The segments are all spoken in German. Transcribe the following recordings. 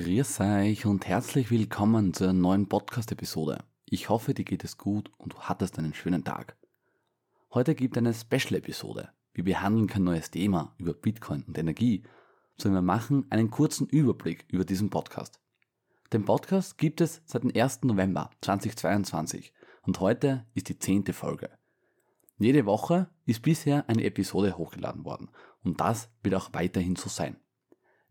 Grüß euch und herzlich willkommen zu einer neuen Podcast-Episode. Ich hoffe, dir geht es gut und du hattest einen schönen Tag. Heute gibt eine Special-Episode. Wir behandeln kein neues Thema über Bitcoin und Energie, sondern wir machen einen kurzen Überblick über diesen Podcast. Den Podcast gibt es seit dem 1. November 2022 und heute ist die zehnte Folge. Jede Woche ist bisher eine Episode hochgeladen worden und das wird auch weiterhin so sein.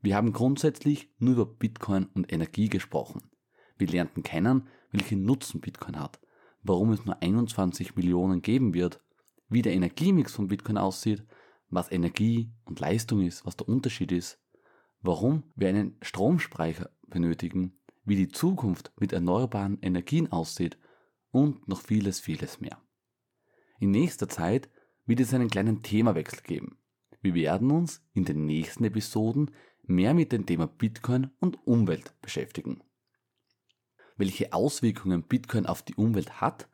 Wir haben grundsätzlich nur über Bitcoin und Energie gesprochen. Wir lernten kennen, welchen Nutzen Bitcoin hat, warum es nur 21 Millionen geben wird, wie der Energiemix von Bitcoin aussieht, was Energie und Leistung ist, was der Unterschied ist, warum wir einen Stromspeicher benötigen, wie die Zukunft mit erneuerbaren Energien aussieht und noch vieles, vieles mehr. In nächster Zeit wird es einen kleinen Themawechsel geben. Wir werden uns in den nächsten Episoden mehr mit dem Thema Bitcoin und Umwelt beschäftigen. Welche Auswirkungen Bitcoin auf die Umwelt hat,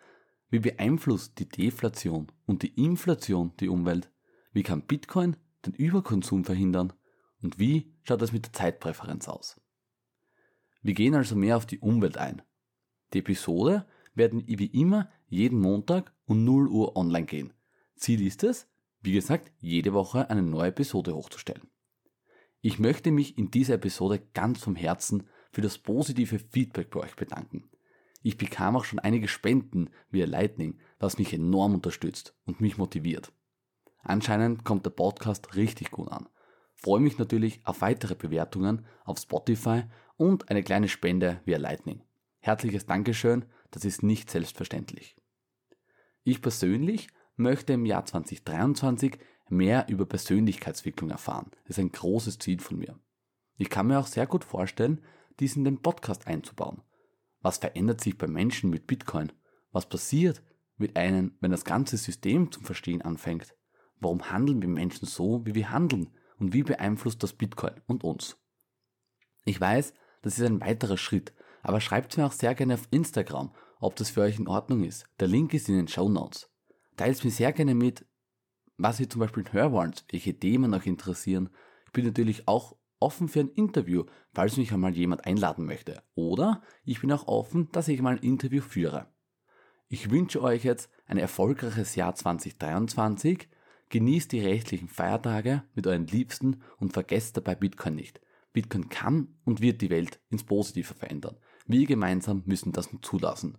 wie beeinflusst die Deflation und die Inflation die Umwelt, wie kann Bitcoin den Überkonsum verhindern und wie schaut es mit der Zeitpräferenz aus. Wir gehen also mehr auf die Umwelt ein. Die Episode werden wie immer jeden Montag um 0 Uhr online gehen. Ziel ist es, wie gesagt, jede Woche eine neue Episode hochzustellen. Ich möchte mich in dieser Episode ganz vom Herzen für das positive Feedback bei euch bedanken. Ich bekam auch schon einige Spenden via Lightning, was mich enorm unterstützt und mich motiviert. Anscheinend kommt der Podcast richtig gut an. Freue mich natürlich auf weitere Bewertungen auf Spotify und eine kleine Spende via Lightning. Herzliches Dankeschön, das ist nicht selbstverständlich. Ich persönlich möchte im Jahr 2023 mehr über Persönlichkeitsentwicklung erfahren. Das ist ein großes Ziel von mir. Ich kann mir auch sehr gut vorstellen, dies in den Podcast einzubauen. Was verändert sich bei Menschen mit Bitcoin? Was passiert mit einem, wenn das ganze System zum Verstehen anfängt? Warum handeln wir Menschen so, wie wir handeln? Und wie beeinflusst das Bitcoin und uns? Ich weiß, das ist ein weiterer Schritt, aber schreibt mir auch sehr gerne auf Instagram, ob das für euch in Ordnung ist. Der Link ist in den Show Notes. Teilt mir sehr gerne mit, was ihr zum Beispiel hören wollt, welche Themen euch interessieren. Ich bin natürlich auch offen für ein Interview, falls mich einmal jemand einladen möchte. Oder ich bin auch offen, dass ich mal ein Interview führe. Ich wünsche euch jetzt ein erfolgreiches Jahr 2023. Genießt die rechtlichen Feiertage mit euren Liebsten und vergesst dabei Bitcoin nicht. Bitcoin kann und wird die Welt ins Positive verändern. Wir gemeinsam müssen das nun zulassen.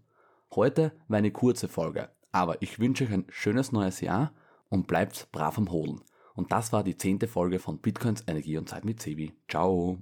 Heute war eine kurze Folge, aber ich wünsche euch ein schönes neues Jahr und bleibt brav am Holen. Und das war die zehnte Folge von Bitcoins Energie und Zeit mit Sebi. Ciao.